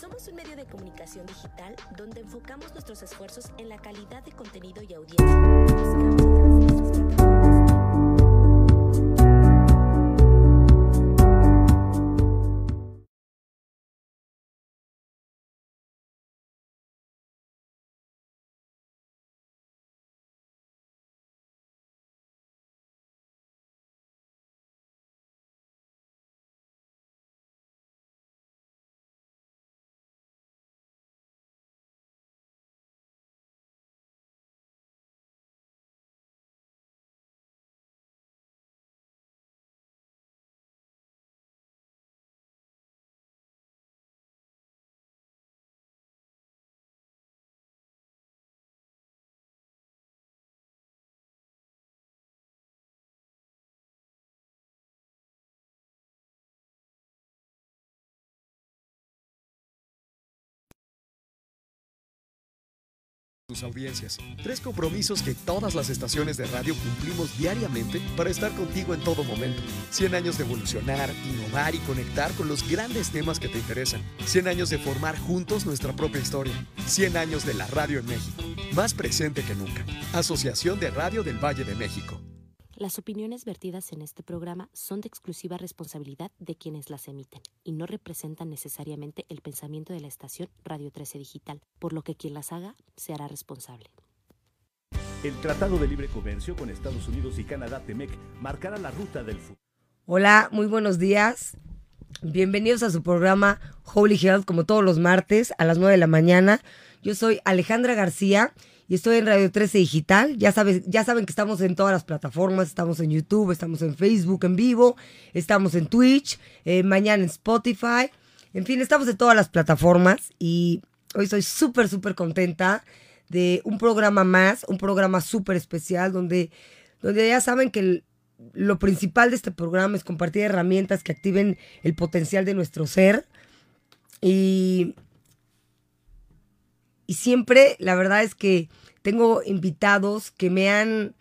Somos un medio de comunicación digital donde enfocamos nuestros esfuerzos en la calidad de contenido y audiencia. Tus audiencias. Tres compromisos que todas las estaciones de radio cumplimos diariamente para estar contigo en todo momento. 100 años de evolucionar, innovar y conectar con los grandes temas que te interesan. 100 años de formar juntos nuestra propia historia. 100 años de la radio en México. Más presente que nunca. Asociación de Radio del Valle de México. Las opiniones vertidas en este programa son de exclusiva responsabilidad de quienes las emiten y no representan necesariamente el pensamiento de la estación Radio 13 Digital, por lo que quien las haga se hará responsable. El Tratado de Libre Comercio con Estados Unidos y Canadá, TEMEC, marcará la ruta del futuro. Hola, muy buenos días. Bienvenidos a su programa Holy Health, como todos los martes a las 9 de la mañana. Yo soy Alejandra García y estoy en Radio 13 Digital. Ya, sabes, ya saben que estamos en todas las plataformas, estamos en YouTube, estamos en Facebook en vivo, estamos en Twitch, eh, mañana en Spotify, en fin, estamos en todas las plataformas y hoy estoy súper, súper contenta de un programa más, un programa súper especial donde, donde ya saben que lo principal de este programa es compartir herramientas que activen el potencial de nuestro ser. Y y siempre, la verdad es que tengo invitados que me han,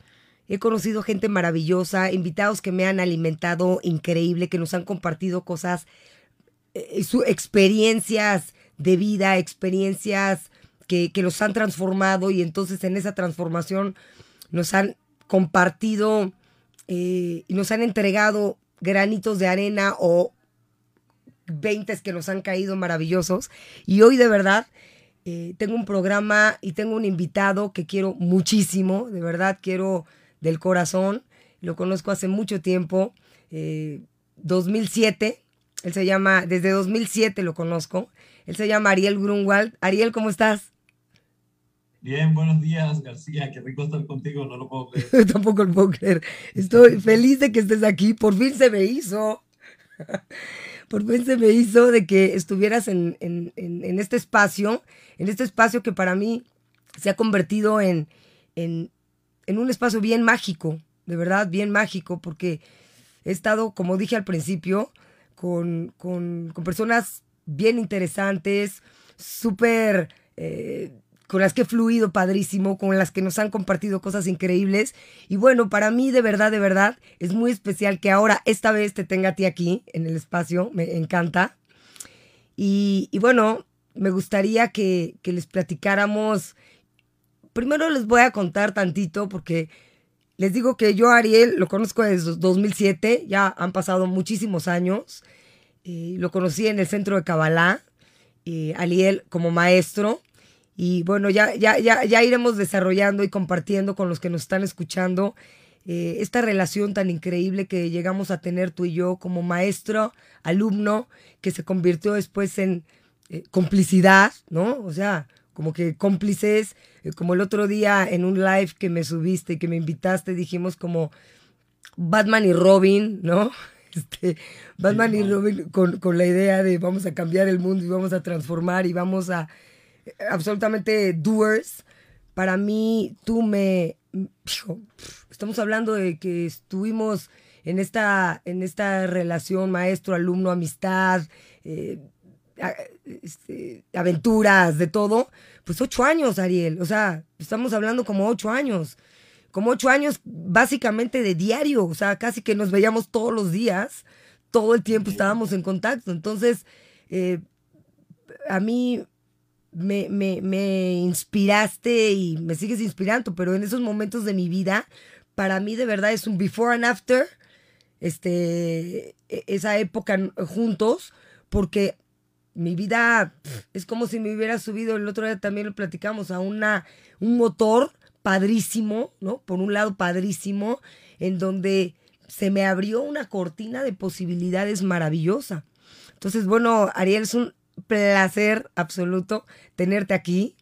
he conocido gente maravillosa, invitados que me han alimentado increíble, que nos han compartido cosas, eh, su, experiencias de vida, experiencias que, que los han transformado y entonces en esa transformación nos han compartido eh, y nos han entregado granitos de arena o veintes que nos han caído maravillosos. Y hoy de verdad eh, tengo un programa y tengo un invitado que quiero muchísimo, de verdad quiero del corazón. Lo conozco hace mucho tiempo, 2007. Eh, Él se llama, desde 2007 lo conozco. Él se llama Ariel Grunwald. Ariel, ¿cómo estás? Bien, buenos días, García. Qué rico estar contigo, no lo puedo creer. Tampoco lo puedo creer. Estoy feliz de que estés aquí. Por fin se me hizo. Por fin se me hizo de que estuvieras en, en, en este espacio en este espacio que para mí se ha convertido en, en, un espacio bien mágico, de verdad, bien mágico, porque he estado, como dije al principio, con, personas bien interesantes, súper... Eh, con las que he fluido padrísimo, con las que nos han compartido cosas increíbles. Y bueno, para mí de verdad, de verdad, es muy especial que ahora, esta vez, te tenga a ti aquí en el espacio, me encanta. Y, bueno, me gustaría que, les platicáramos. Primero les voy a contar tantito porque les digo que yo Ariel lo conozco desde 2007, ya han pasado muchísimos años. Eh, lo conocí en el centro de Kabbalah, eh, Ariel como maestro. Y bueno, ya, ya, ya, ya iremos desarrollando y compartiendo con los que nos están escuchando eh, esta relación tan increíble que llegamos a tener tú y yo como maestro, alumno, que se convirtió después en eh, complicidad, ¿no? O sea, como que cómplices, eh, como el otro día en un live que me subiste y que me invitaste, dijimos como Batman y Robin, ¿no? Este, Batman y Robin con, con, la idea de vamos a cambiar el mundo y vamos a transformar y vamos a absolutamente doers. Para mí, tú me... estamos hablando de que estuvimos en esta, en esta relación maestro-alumno, amistad, este, aventuras, de todo, pues ocho años, Ariel. O sea, estamos hablando como ocho años. Como ocho años básicamente de diario. O sea, casi que nos veíamos todos los días. Todo el tiempo estábamos en contacto. Entonces, eh, a mí me, me, me inspiraste y me sigues inspirando, pero en esos momentos de mi vida, para mí de verdad es un before and after, este, e, esa época juntos, porque mi vida es como si me hubiera subido, el otro día también lo platicamos, a una, un motor padrísimo, ¿no? Por un lado padrísimo, en donde se me abrió una cortina de posibilidades maravillosa. Entonces, bueno, Ariel, es un placer absoluto tenerte aquí.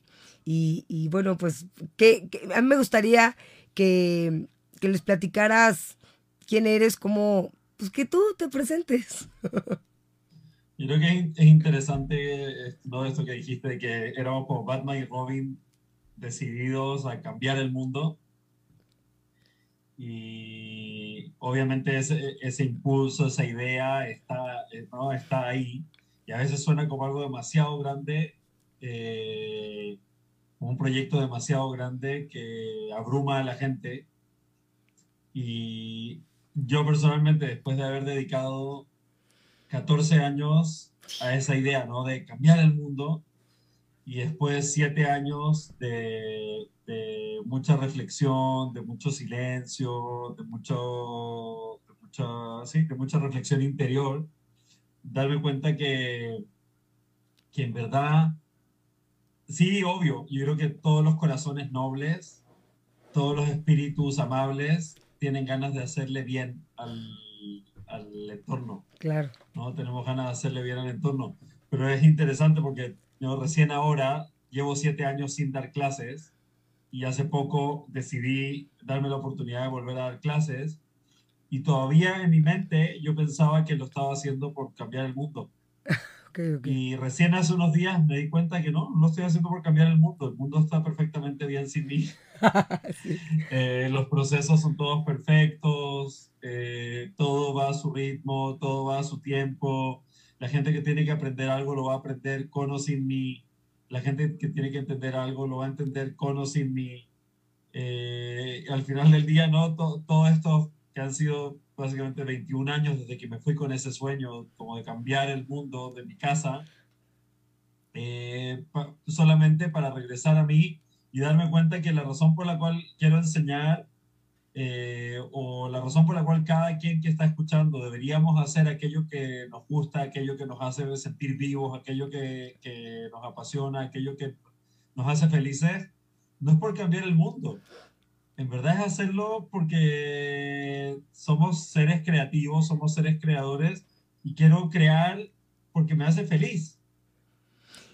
Y, bueno, pues que, a mí me gustaría que, que, les platicaras quién eres, cómo, pues que tú te presentes. Yo creo que es interesante todo esto que dijiste que éramos como Batman y Robin decididos a cambiar el mundo. Y obviamente ese, ese impulso, esa idea está, ¿no? está ahí y a veces suena como algo demasiado grande, eh, un proyecto demasiado grande que abruma a la gente. Y yo personalmente, después de haber dedicado 14 años a esa idea, ¿no? De cambiar el mundo, y después 7 años de, de, mucha reflexión, de mucho silencio, de, mucho, de, mucha, sí, de mucha reflexión interior, darme cuenta que, que en verdad, sí, obvio, yo creo que todos los corazones nobles, todos los espíritus amables tienen ganas de hacerle bien al, al entorno. Claro. ¿no? Tenemos ganas de hacerle bien al entorno. Pero es interesante porque yo recién ahora llevo siete años sin dar clases y hace poco decidí darme la oportunidad de volver a dar clases y todavía en mi mente yo pensaba que lo estaba haciendo por cambiar el mundo. Y recién hace unos días me di cuenta que no, no lo estoy haciendo por cambiar el mundo. El mundo está perfectamente bien sin mí. Eh, los procesos son todos perfectos, eh, todo va a su ritmo, todo va a su tiempo. La gente que tiene que aprender algo lo va a aprender con o sin mí. La gente que tiene que entender algo lo va a entender con o sin mí. Eh, al final del día, ¿no? todo esto que han sido básicamente 21 años desde que me fui con ese sueño como de cambiar el mundo de mi casa, eh, solamente para regresar a mí y darme cuenta que la razón por la cual quiero enseñar eh, o la razón por la cual cada quien que está escuchando deberíamos hacer aquello que nos gusta, aquello que nos hace sentir vivos, aquello que, que nos apasiona, aquello que nos hace felices, no es por cambiar el mundo, en verdad es hacerlo porque somos seres creativos, somos seres creadores y quiero crear porque me hace feliz.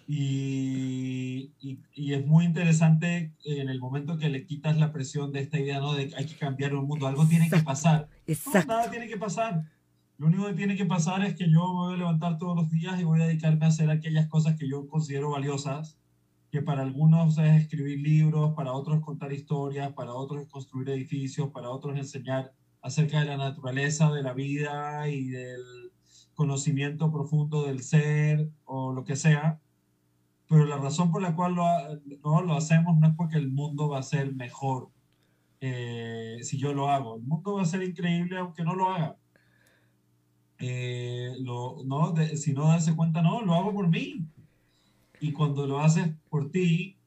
Y, y, es muy interesante en el momento que le quitas la presión de esta idea, ¿no? De que hay que cambiar el mundo, algo tiene que pasar. Exacto. nada tiene que pasar. Lo único que tiene que pasar es que yo me voy a levantar todos los días y voy a dedicarme a hacer aquellas cosas que yo considero valiosas que para algunos es escribir libros, para otros contar historias, para otros construir edificios, para otros enseñar acerca de la naturaleza, de la vida y del conocimiento profundo del ser o lo que sea. Pero la razón por la cual lo, no, lo hacemos no es porque el mundo va a ser mejor eh, si yo lo hago. El mundo va a ser increíble aunque no lo haga. Eh, no, si no darse cuenta, no, lo hago por mí y cuando lo haces por ti,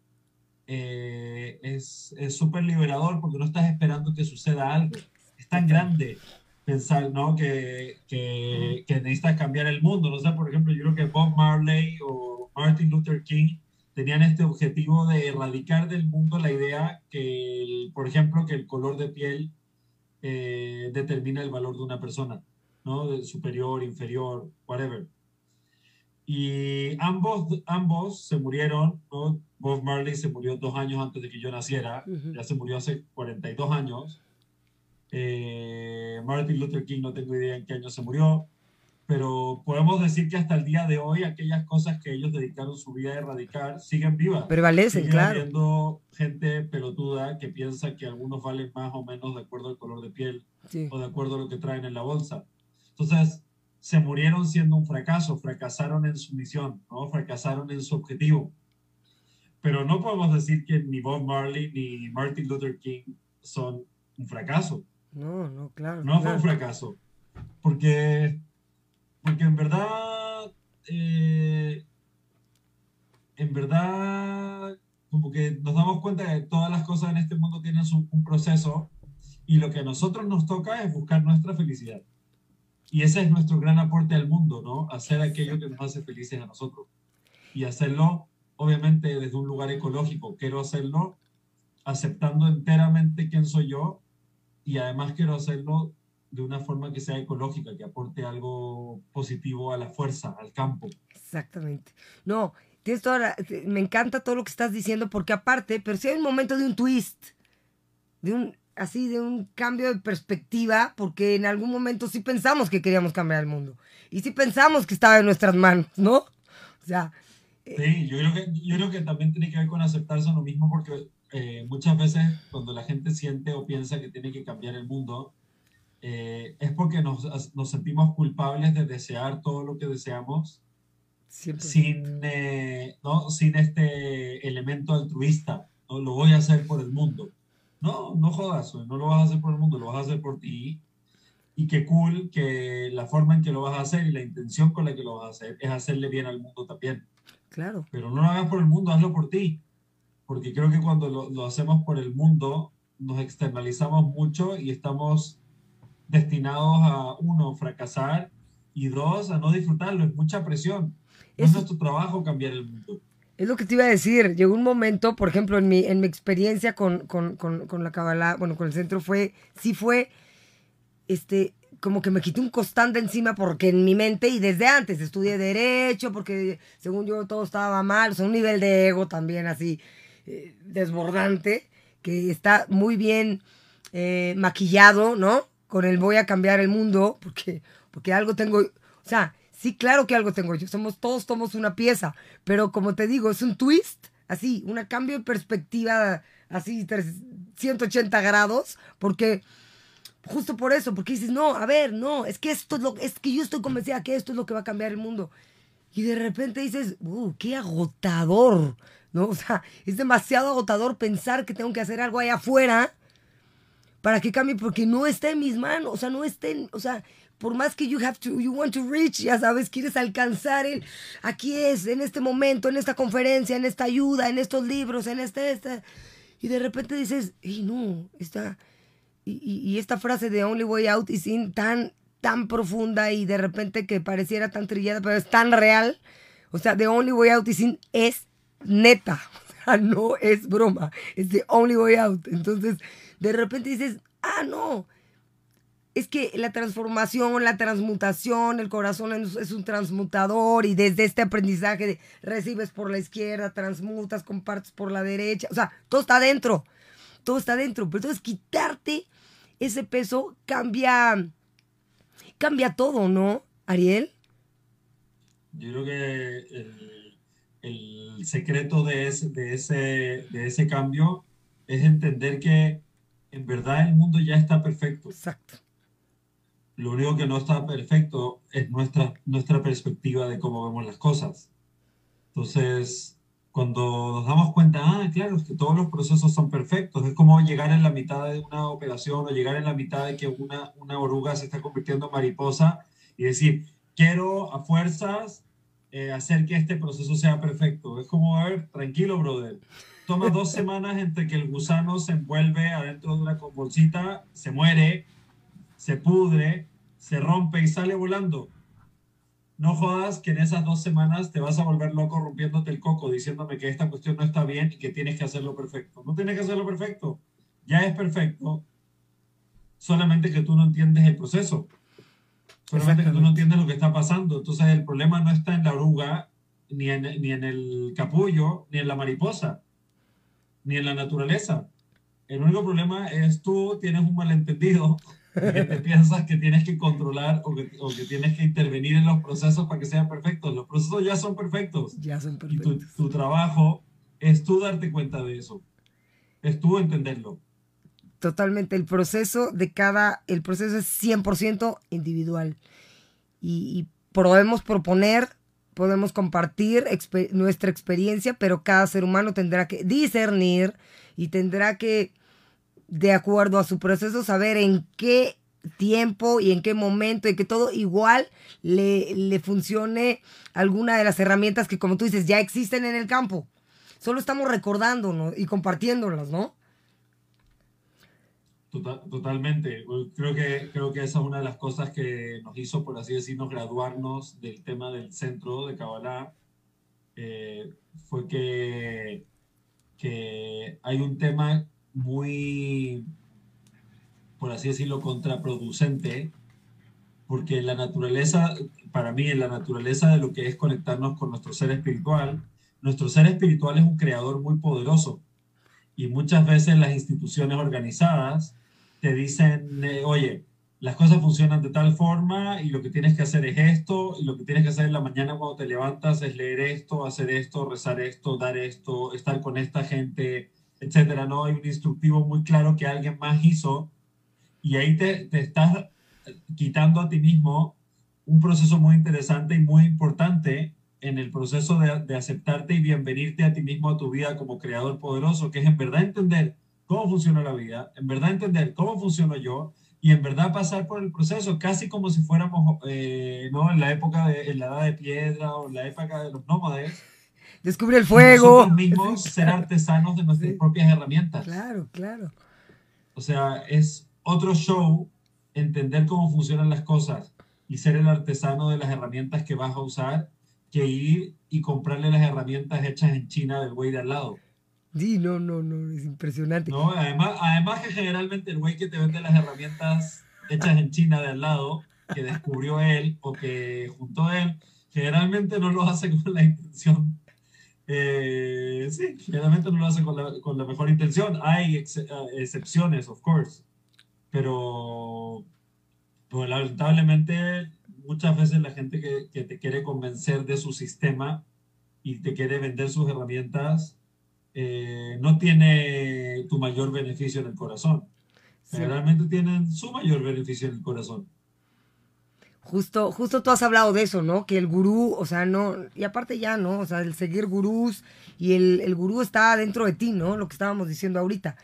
eh, es súper liberador porque no estás esperando que suceda algo. Es tan grande pensar ¿no? que, que, que, necesitas cambiar el mundo. No sé, por ejemplo, yo creo que Bob Marley o Martin Luther King tenían este objetivo de erradicar del mundo la idea que, por ejemplo, que el color de piel eh, determina el valor de una persona, ¿no? Superior, inferior, whatever. Y ambos, ambos se murieron, ¿no? Bob Marley se murió dos años antes de que yo naciera, ya se murió hace 42 años. Eh, Martin Luther King no tengo idea en qué año se murió, pero podemos decir que hasta el día de hoy aquellas cosas que ellos dedicaron su vida a erradicar siguen vivas. Prevalecen, siguen claro. habiendo gente pelotuda que piensa que algunos valen más o menos de acuerdo al color de piel o de acuerdo a lo que traen en la bolsa. Entonces, se murieron siendo un fracaso, fracasaron en su misión, ¿no? fracasaron en su objetivo. Pero no podemos decir que ni Bob Marley ni Martin Luther King son un fracaso. No, no, claro. No fue un fracaso. Porque, porque en verdad, eh, en verdad, como que nos damos cuenta que todas las cosas en este mundo tienen un proceso y lo que a nosotros nos toca es buscar nuestra felicidad. Y ese es nuestro gran aporte al mundo, ¿no? Hacer aquello que nos hace felices a nosotros. Y hacerlo, obviamente, desde un lugar ecológico. Quiero hacerlo aceptando enteramente quién soy yo y además quiero hacerlo de una forma que sea ecológica, que aporte algo positivo a la fuerza, al campo. Exactamente. No, tienes toda me encanta todo lo que estás diciendo porque aparte, pero si hay un momento de un twist, de un así de un cambio de perspectiva, porque en algún momento sí pensamos que queríamos cambiar el mundo y sí pensamos que estaba en nuestras manos, ¿no? O sea, eh, Sí, yo creo, que, yo creo que también tiene que ver con aceptarse a lo mismo porque eh, muchas veces cuando la gente siente o piensa que tiene que cambiar el mundo, eh, es porque nos, nos, sentimos culpables de desear todo lo que deseamos sin, eh, ¿no? sin este elemento altruista. ¿no? Lo voy a hacer por el mundo. No, no jodas, no lo vas a hacer por el mundo, lo vas a hacer por ti. Y qué cool que la forma en que lo vas a hacer y la intención con la que lo vas a hacer es hacerle bien al mundo también. Claro. Pero no lo hagas por el mundo, hazlo por ti. Porque creo que cuando lo, lo hacemos por el mundo, nos externalizamos mucho y estamos destinados a, uno, fracasar y dos, a no disfrutarlo. Es mucha presión. es nuestro trabajo cambiar el mundo. Es lo que te iba a decir. Llegó un momento, por ejemplo, en mi, en mi experiencia con, con, con, con la Kabbalah, bueno, con el centro fue, sí fue, este, como que me quité un costante encima porque en mi mente y desde antes estudié derecho porque según yo todo estaba mal, o sea, un nivel de ego también así eh, desbordante que está muy bien eh, maquillado, ¿no? con el voy a cambiar el mundo, porque, porque algo tengo, o sea, sí, claro que algo tengo yo, somos, todos somos una pieza, pero como te digo, es un twist, así, un cambio de perspectiva, así, 180 grados, porque justo por eso, porque dices, no, a ver, no, es que esto es lo, es que yo estoy convencida que esto es lo que va a cambiar el mundo. Y de repente dices, uh, qué agotador, ¿no? O sea, es demasiado agotador pensar que tengo que hacer algo allá afuera para que cambie, porque no está en mis manos, o sea, no está en, o sea, por más que you have to, you want to reach, ya sabes, quieres alcanzar el, aquí es, en este momento, en esta conferencia, en esta ayuda, en estos libros, en este, esta, y de repente dices, y no, está, y, y, esta frase de Only Way Out is in tan, tan profunda y de repente que pareciera tan trillada, pero es tan real, o sea, The Only Way Out is in es neta, o sea, no es broma, es The Only Way Out, entonces de repente dices, ah, no, es que la transformación, la transmutación, el corazón es un transmutador y desde este aprendizaje recibes por la izquierda, transmutas, compartes por la derecha, o sea, todo está dentro, todo está dentro, pero entonces quitarte ese peso cambia, cambia todo, ¿no, Ariel? Yo creo que el, el secreto de ese, de, ese, de ese cambio es entender que en verdad el mundo ya está perfecto. Exacto. Lo único que no está perfecto es nuestra, nuestra perspectiva de cómo vemos las cosas. Entonces, cuando nos damos cuenta, ah, claro, es que todos los procesos son perfectos, es como llegar en la mitad de una operación o llegar en la mitad de que una, una oruga se está convirtiendo en mariposa y decir, quiero a fuerzas eh, hacer que este proceso sea perfecto. Es como, a ver, tranquilo, brother toma dos semanas entre que el gusano se envuelve adentro de una bolsita, se muere, se pudre, se rompe y sale volando. No jodas que en esas dos semanas te vas a volver loco rompiéndote el coco diciéndome que esta cuestión no está bien y que tienes que hacerlo perfecto. No tienes que hacerlo perfecto. Ya es perfecto. Solamente que tú no entiendes el proceso. Solamente que tú no entiendes lo que está pasando. Entonces el problema no está en la oruga, ni en, ni en el capullo, ni en la mariposa ni en la naturaleza. El único problema es tú tienes un malentendido que te piensas que tienes que controlar o que, o que, tienes que intervenir en los procesos para que sean perfectos. Los procesos ya son perfectos. Ya son perfectos. Y tu, tu trabajo es tú darte cuenta de eso. Es tú entenderlo. Totalmente. El proceso de cada, el proceso es 100% individual. Y, y podemos proponer podemos compartir nuestra experiencia, pero cada ser humano tendrá que discernir y tendrá que, de acuerdo a su proceso, saber en qué tiempo y en qué momento y que todo igual le, le funcione alguna de las herramientas que, como tú dices, ya existen en el campo. Solo estamos recordándonos y compartiéndolas, ¿no? totalmente. Creo que, creo que esa es una de las cosas que nos hizo, por así decirlo, graduarnos del tema del centro de Kabbalah. Eh, fue que, que hay un tema muy, por así decirlo, contraproducente, porque la naturaleza, para mí, en la naturaleza de lo que es conectarnos con nuestro ser espiritual, nuestro ser espiritual es un creador muy poderoso. Y muchas veces las instituciones organizadas te dicen, eh, oye, las cosas funcionan de tal forma y lo que tienes que hacer es esto y lo que tienes que hacer en la mañana cuando te levantas es leer esto, hacer esto, rezar esto, dar esto, estar con esta gente, etcétera. No hay un instructivo muy claro que alguien más hizo y ahí te, te estás quitando a ti mismo un proceso muy interesante y muy importante en el proceso de, de aceptarte y bienvenirte a ti mismo a tu vida como creador poderoso, que es en verdad entender cómo funciona la vida, en verdad entender cómo funciono yo y en verdad pasar por el proceso, casi como si fuéramos eh, ¿no? en la época de en la edad de piedra o en la época de los nómades. Descubre el fuego. Nosotros mismos ser artesanos de nuestras propias herramientas. Claro, claro. O sea, es otro show entender cómo funcionan las cosas y ser el artesano de las herramientas que vas a usar que ir y comprarle las herramientas hechas en China del güey de al lado. Sí, no, no, no, es impresionante. No, además, además que generalmente el güey que te vende las herramientas hechas en China de al lado, que descubrió él o que juntó él, generalmente no lo hace con la intención. Eh, sí, generalmente no lo hace con la, con la mejor intención. Hay excepciones, of course, pero pues, lamentablemente muchas veces la gente que, que te quiere convencer de su sistema y te quiere vender sus herramientas eh, no tiene tu mayor beneficio en el corazón. Generalmente tienen su mayor beneficio en el corazón. Justo, justo tú has hablado de eso, ¿no? Que el gurú, o sea, no, y aparte ya, ¿no? O sea, el seguir gurús y el, el gurú está dentro de ti, ¿no? Lo que estábamos diciendo ahorita.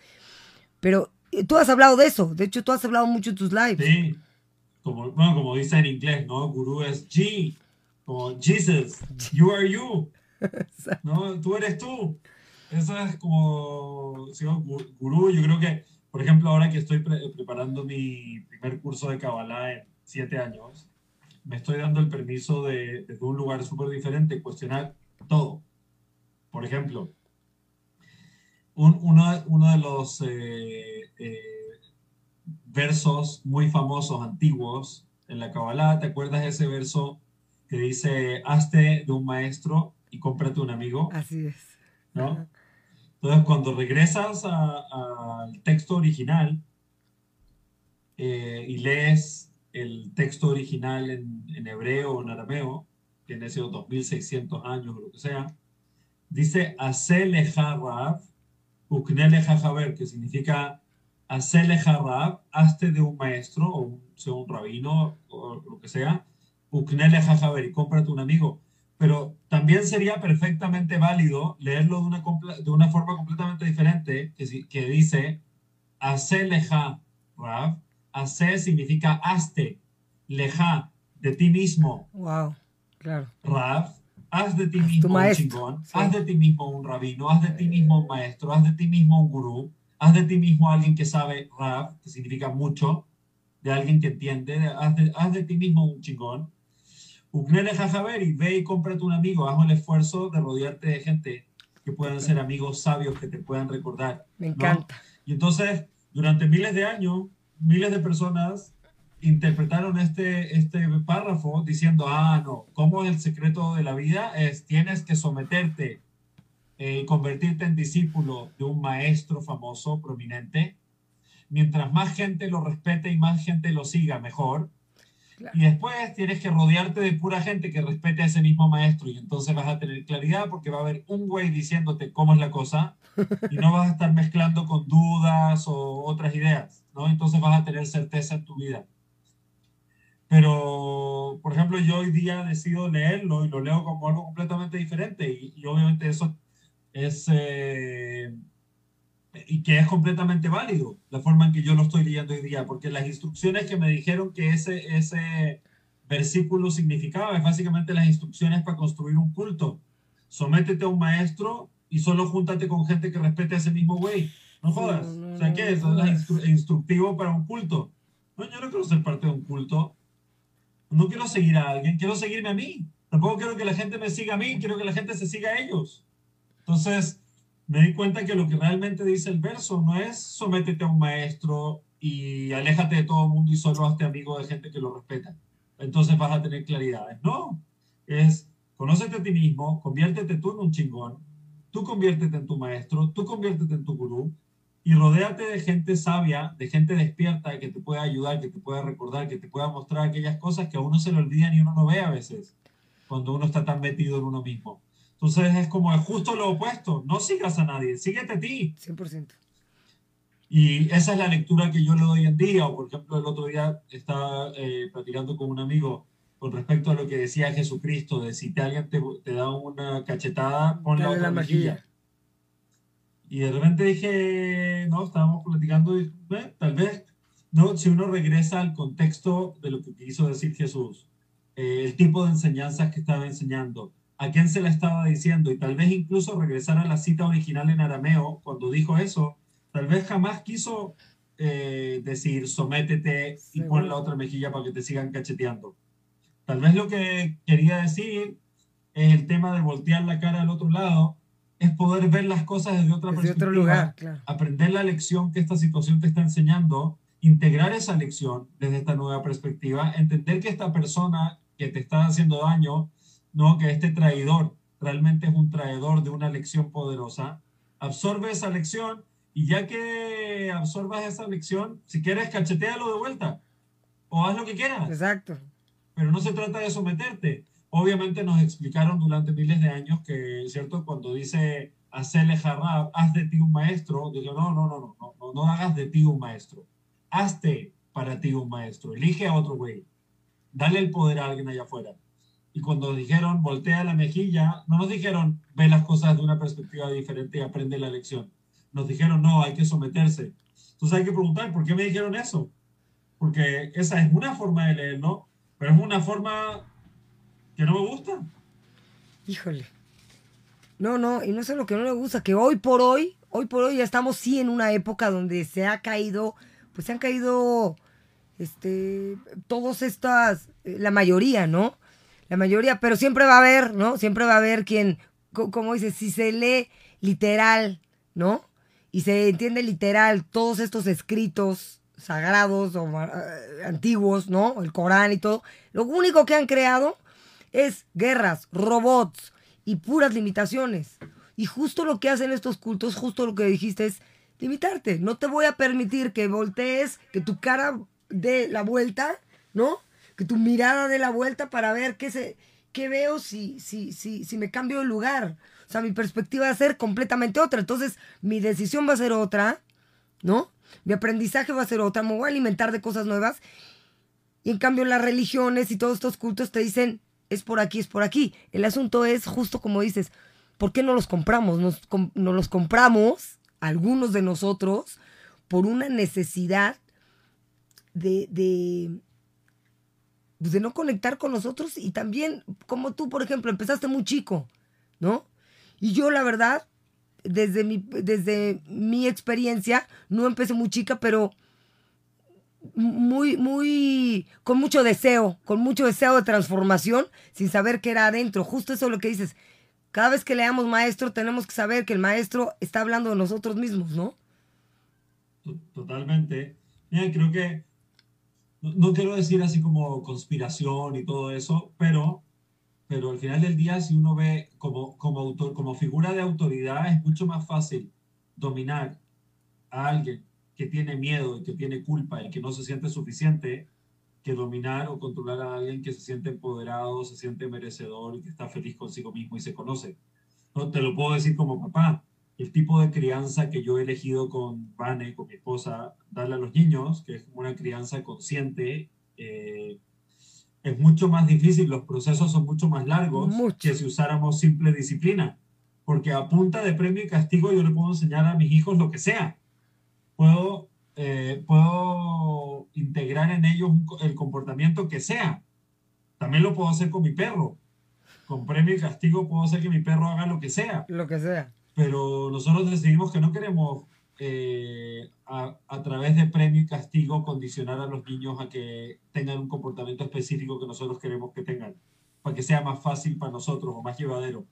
Pero eh, tú has hablado de eso, de hecho tú has hablado mucho en tus lives. Sí, como, bueno, como dice en inglés, ¿no? Gurú es G, como Jesus, you are you, ¿no? Tú eres tú. Eso es como, gurú, yo creo que, por ejemplo, ahora que estoy preparando mi primer curso de Kabbalah en siete años, me estoy dando el permiso de, desde un lugar súper diferente, cuestionar todo. Por ejemplo, un, uno, uno, de los eh, eh, versos muy famosos, antiguos, en la Kabbalah, ¿te acuerdas ese verso que dice, hazte de un maestro y cómprate un amigo? Así es. ¿No? Entonces, cuando regresas al texto original eh, y lees el texto original en, hebreo o en arameo, tiene sido 2600 años o lo que sea, dice Aseleja Rab, Ukneleja Jaber, que significa Aseleja Rab, hazte de un maestro o sea un rabino o lo que sea, Ukneleja y cómprate un amigo pero también sería perfectamente válido leerlo de una, de una forma completamente diferente, que, que dice, hace leja, Hace significa hazte, leja, de ti mismo. Wow, claro. Rav, haz de ti mismo un chingón, haz de ti mismo un rabino, haz de ti mismo un maestro, haz de ti mismo un gurú, haz de ti mismo alguien que sabe Rav, que significa mucho, de alguien que entiende, haz de, haz de ti mismo un chingón Ucnele y ve y cómprate un amigo, haz el esfuerzo de rodearte de gente que puedan ser amigos sabios que te puedan recordar. Me encanta. Y entonces, durante miles de años, miles de personas interpretaron este, este párrafo diciendo, ah, no, ¿cómo es el secreto de la vida? Es, tienes que someterte eh, y convertirte en discípulo de un maestro famoso, prominente. Mientras más gente lo respete y más gente lo siga, mejor. Y después tienes que rodearte de pura gente que respete a ese mismo maestro y entonces vas a tener claridad porque va a haber un güey diciéndote cómo es la cosa y no vas a estar mezclando con dudas o otras ideas, ¿no? Entonces vas a tener certeza en tu vida. Pero, por ejemplo, yo hoy día decido leerlo y lo leo como algo completamente diferente y, obviamente eso es, eh, y que es completamente válido la forma en que yo lo estoy leyendo hoy día, porque las instrucciones que me dijeron que ese, ese versículo significaba es básicamente las instrucciones para construir un culto. Sométete a un maestro y solo júntate con gente que respete a ese mismo güey. No jodas. o sea, ¿qué es? es instructivo para un culto. No, yo no quiero ser parte de un culto. No quiero seguir a alguien, quiero seguirme a mí. Tampoco quiero que la gente me siga a mí, quiero que la gente se siga a ellos. Entonces, me di cuenta que lo que realmente dice el verso no es sométete a un maestro y aléjate de todo el mundo y solo hazte amigo de gente que lo respeta. Entonces vas a tener claridades. No, es conócete a ti mismo, conviértete tú en un chingón, tú conviértete en tu maestro, tú conviértete en tu gurú y rodéate de gente sabia, de gente despierta que te pueda ayudar, que te pueda recordar, que te pueda mostrar aquellas cosas que a uno se le olvidan y uno no ve a veces cuando uno está tan metido en uno mismo. Entonces es como es justo lo opuesto, no sigas a nadie, síguete a ti. 100%. Y esa es la lectura que yo le doy en día, o por ejemplo el otro día estaba eh, platicando con un amigo con respecto a lo que decía Jesucristo, de si alguien te, te da una cachetada, ponle otra la mejilla. Y de repente dije, no, estábamos platicando, y, tal vez, no, si uno regresa al contexto de lo que quiso decir Jesús, eh, el tipo de enseñanzas que estaba enseñando, a quién se la estaba diciendo y tal vez incluso regresar a la cita original en arameo cuando dijo eso, tal vez jamás quiso eh, decir sométete y pon la otra mejilla para que te sigan cacheteando. Tal vez lo que quería decir es el tema de voltear la cara al otro lado, es poder ver las cosas desde otra desde perspectiva, otro lugar, aprender la lección que esta situación te está enseñando, integrar esa lección desde esta nueva perspectiva, entender que esta persona que te está haciendo daño ¿no? Que este traidor realmente es un traidor de una lección poderosa. Absorbe esa lección y ya que absorbas esa lección, si quieres, cachetealo de vuelta o haz lo que quieras. Exacto. Pero no se trata de someterte. Obviamente nos explicaron durante miles de años que, ¿cierto? Cuando dice hacerle jarrab, haz de ti un maestro, digo, no, no, no, no, no, no, hagas de ti un maestro. Hazte para ti un maestro. Elige a otro güey. Dale el poder a alguien allá afuera. Y cuando dijeron voltea la mejilla, no nos dijeron ve las cosas de una perspectiva diferente y aprende la lección. Nos dijeron no, hay que someterse. Entonces hay que preguntar, ¿por qué me dijeron eso? Porque esa es una forma de leer, ¿no? Pero es una forma que no me gusta. Híjole. No, no, y no sé lo que no me gusta, que hoy por hoy, hoy por hoy ya estamos sí en una época donde se ha caído, pues se han caído, este, todos estas, la mayoría, ¿no? la mayoría, pero siempre va a haber, ¿no? Siempre va a haber quien, como dice, si se lee literal, ¿no? Y se entiende literal todos estos escritos sagrados o eh, antiguos, ¿no? El Corán y todo, lo único que han creado es guerras, robots y puras limitaciones. Y justo lo que hacen estos cultos, justo lo que dijiste es limitarte. No te voy a permitir que voltees, que tu cara dé la vuelta, ¿no? que tu mirada dé la vuelta para ver qué, se, qué veo si, si, si, si me cambio de lugar. O sea, mi perspectiva va a ser completamente otra. Entonces, mi decisión va a ser otra, ¿no? Mi aprendizaje va a ser otra. Me voy a alimentar de cosas nuevas. Y en cambio, las religiones y todos estos cultos te dicen, es por aquí, es por aquí. El asunto es justo como dices, ¿por qué no los compramos? Nos, nos los compramos, algunos de nosotros, por una necesidad de, de, pues, de no conectar con nosotros y también como tú, por ejemplo, empezaste muy chico, ¿no? Y yo la verdad, desde mi, desde mi experiencia, no empecé muy chica, pero muy, muy, con mucho deseo, con mucho deseo de transformación, sin saber qué era adentro. Justo eso es lo que dices. Cada vez que leamos maestro, tenemos que saber que el maestro está hablando de nosotros mismos, ¿no? Totalmente. Mira, creo que no, quiero decir así como conspiración y todo eso, pero, pero al final del día, si uno ve como, como, autor, como figura de autoridad, es mucho más fácil dominar a alguien que tiene miedo y que tiene culpa y que no se siente suficiente que dominar o controlar a alguien que se siente empoderado, se siente merecedor y que está feliz consigo mismo y se conoce. No te lo puedo decir como papá el tipo de crianza que yo he elegido con Vane, con mi esposa, darle a los niños, que es una crianza consciente, eh, es mucho más difícil, los procesos son mucho más largos que si usáramos simple disciplina. porque a punta de premio y castigo yo le puedo enseñar a mis hijos lo que sea. Puedo, eh, puedo integrar en ellos el comportamiento que sea. También lo puedo hacer con mi perro. Con premio y castigo puedo hacer que mi perro haga lo que sea. Lo que sea. Pero nosotros decidimos que no queremos eh, a, a, través de premio y castigo condicionar a los niños a que tengan un comportamiento específico que nosotros queremos que tengan, para que sea más fácil para nosotros o más llevadero.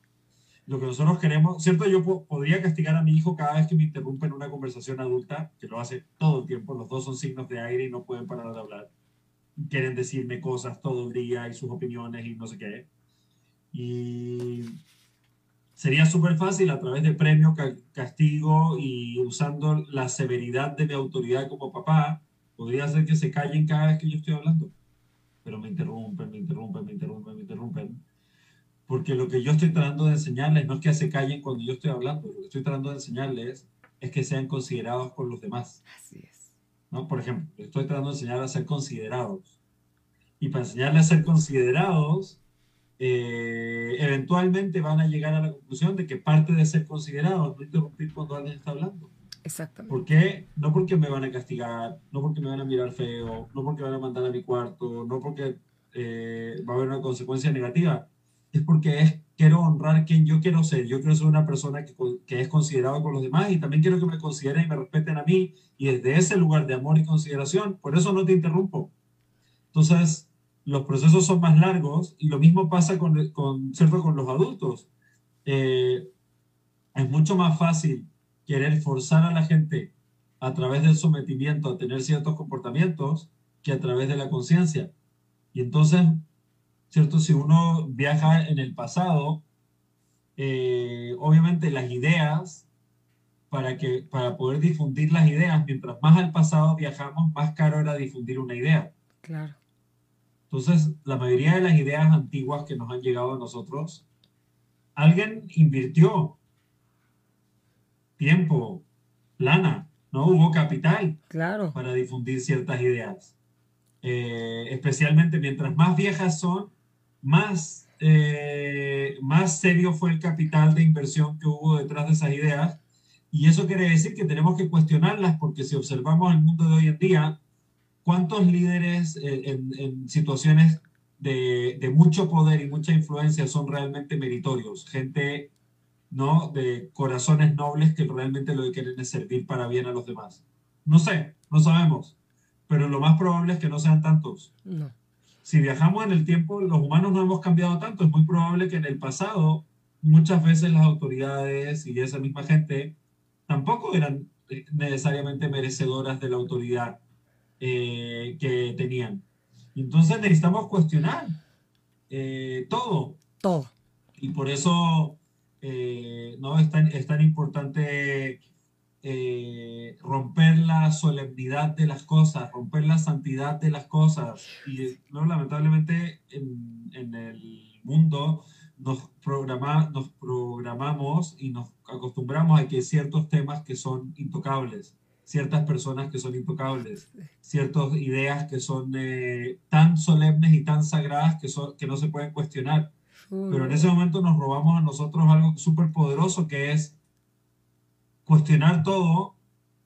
Lo que nosotros queremos, ¿cierto? Yo podría castigar a mi hijo cada vez que me interrumpe en una conversación adulta, que lo hace todo el tiempo, los dos son signos de aire y no pueden parar de hablar. Quieren decirme cosas todo el día y sus opiniones y no sé qué. Y sería súper fácil a través de premio, castigo y usando la severidad de mi autoridad como papá, podría hacer que se callen cada vez que yo estoy hablando. Pero me interrumpen, me interrumpen, me interrumpen, me interrumpen. Porque lo que yo estoy tratando de enseñarles no es que se callen cuando yo estoy hablando, lo que estoy tratando de enseñarles es que sean considerados por los demás. Así es. ¿No? Por ejemplo, estoy tratando de enseñar a ser considerados. Y para enseñarles a ser considerados, eh, eventualmente van a llegar a la conclusión de que parte de ser considerados no interrumpir cuando alguien está hablando. Exactamente. ¿Por qué? No porque me van a castigar, no porque me van a mirar feo, no porque van a mandar a mi cuarto, no porque eh, va a haber una consecuencia negativa. Es porque es, quiero honrar quien yo quiero ser. Yo quiero ser una persona que, que es considerada por los demás y también quiero que me consideren y me respeten a mí. Y desde ese lugar de amor y consideración, por eso no te interrumpo. Entonces, los procesos son más largos y lo mismo pasa con, con, ¿cierto? con los adultos. Eh, es mucho más fácil querer forzar a la gente a través del sometimiento a tener ciertos comportamientos que a través de la conciencia. Y entonces, ¿cierto? Si uno viaja en el pasado, eh, obviamente las ideas, para, que, para poder difundir las ideas, mientras más al pasado viajamos, más caro era difundir una idea. Claro. Entonces, la mayoría de las ideas antiguas que nos han llegado a nosotros, alguien invirtió tiempo, lana, ¿no? Hubo capital claro. para difundir ciertas ideas. Eh, especialmente mientras más viejas son, más, eh, más serio fue el capital de inversión que hubo detrás de esas ideas. Y eso quiere decir que tenemos que cuestionarlas porque si observamos el mundo de hoy en día, ¿Cuántos líderes en, situaciones de, mucho poder y mucha influencia son realmente meritorios? Gente ¿no? de corazones nobles que realmente lo que quieren es servir para bien a los demás. No sé, no sabemos, pero lo más probable es que no sean tantos. No. Si viajamos en el tiempo, los humanos no hemos cambiado tanto. Es muy probable que en el pasado muchas veces las autoridades y esa misma gente tampoco eran eh, necesariamente merecedoras de la autoridad eh, que tenían. Entonces necesitamos cuestionar eh, todo. Todo. Y por eso eh, ¿no? es, tan, es tan importante romper la solemnidad de las cosas, romper la santidad de las cosas. Y ¿no? lamentablemente en, en el mundo nos, programa, nos programamos y nos acostumbramos a que ciertos temas que son intocables ciertas personas que son intocables, ciertas ideas que son eh, tan solemnes y tan sagradas que, son, que no se pueden cuestionar. Pero en ese momento nos robamos a nosotros algo súper poderoso que es cuestionar todo